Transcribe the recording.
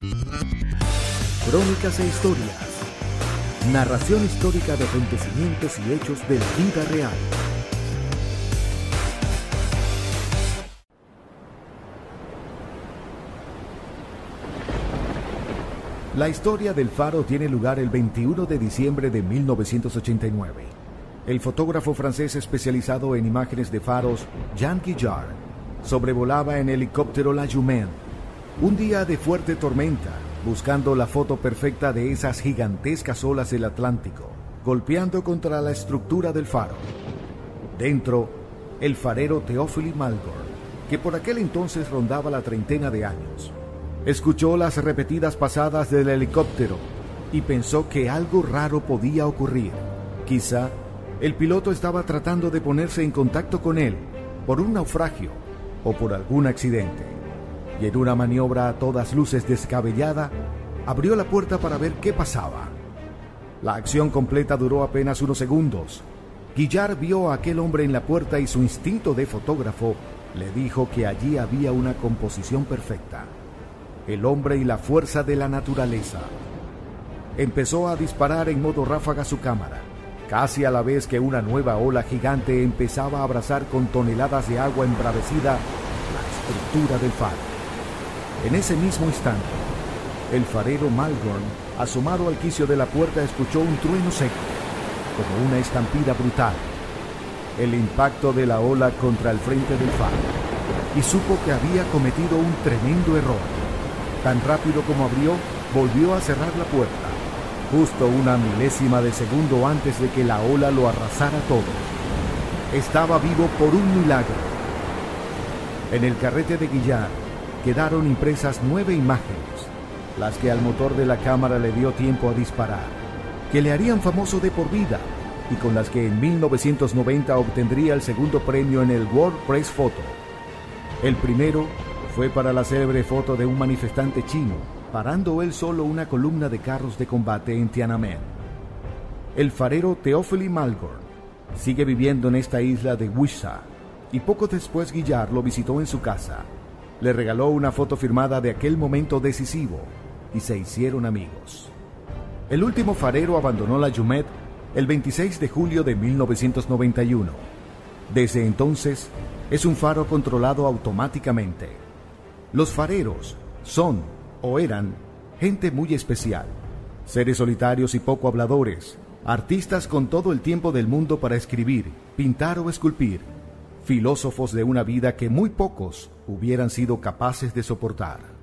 Crónicas e historias. Narración histórica de acontecimientos y hechos de la vida real. La historia del faro tiene lugar el 21 de diciembre de 1989. El fotógrafo francés especializado en imágenes de faros, Jean Guillard, sobrevolaba en helicóptero La Jument, un día de fuerte tormenta, buscando la foto perfecta de esas gigantescas olas del Atlántico, golpeando contra la estructura del faro. Dentro, el farero Teófili Malgor, que por aquel entonces rondaba la treintena de años, escuchó las repetidas pasadas del helicóptero y pensó que algo raro podía ocurrir. Quizá el piloto estaba tratando de ponerse en contacto con él por un naufragio o por algún accidente. Y en una maniobra a todas luces descabellada, abrió la puerta para ver qué pasaba. La acción completa duró apenas unos segundos. Guillar vio a aquel hombre en la puerta y su instinto de fotógrafo le dijo que allí había una composición perfecta. El hombre y la fuerza de la naturaleza. Empezó a disparar en modo ráfaga su cámara, casi a la vez que una nueva ola gigante empezaba a abrazar con toneladas de agua embravecida la estructura del faro. En ese mismo instante, el farero Malgorn, asomado al quicio de la puerta, escuchó un trueno seco, como una estampida brutal, el impacto de la ola contra el frente del faro, y supo que había cometido un tremendo error. Tan rápido como abrió, volvió a cerrar la puerta, justo una milésima de segundo antes de que la ola lo arrasara todo. Estaba vivo por un milagro. En el carrete de Guillar quedaron impresas nueve imágenes, las que al motor de la cámara le dio tiempo a disparar, que le harían famoso de por vida y con las que en 1990 obtendría el segundo premio en el World Press Photo. El primero fue para la célebre foto de un manifestante chino, parando él solo una columna de carros de combate en Tiananmen. El farero Teófili Malgorn sigue viviendo en esta isla de Wisha y poco después Guillard lo visitó en su casa. Le regaló una foto firmada de aquel momento decisivo y se hicieron amigos. El último farero abandonó la Jumet el 26 de julio de 1991. Desde entonces es un faro controlado automáticamente. Los fareros son o eran gente muy especial, seres solitarios y poco habladores, artistas con todo el tiempo del mundo para escribir, pintar o esculpir, filósofos de una vida que muy pocos hubieran sido capaces de soportar.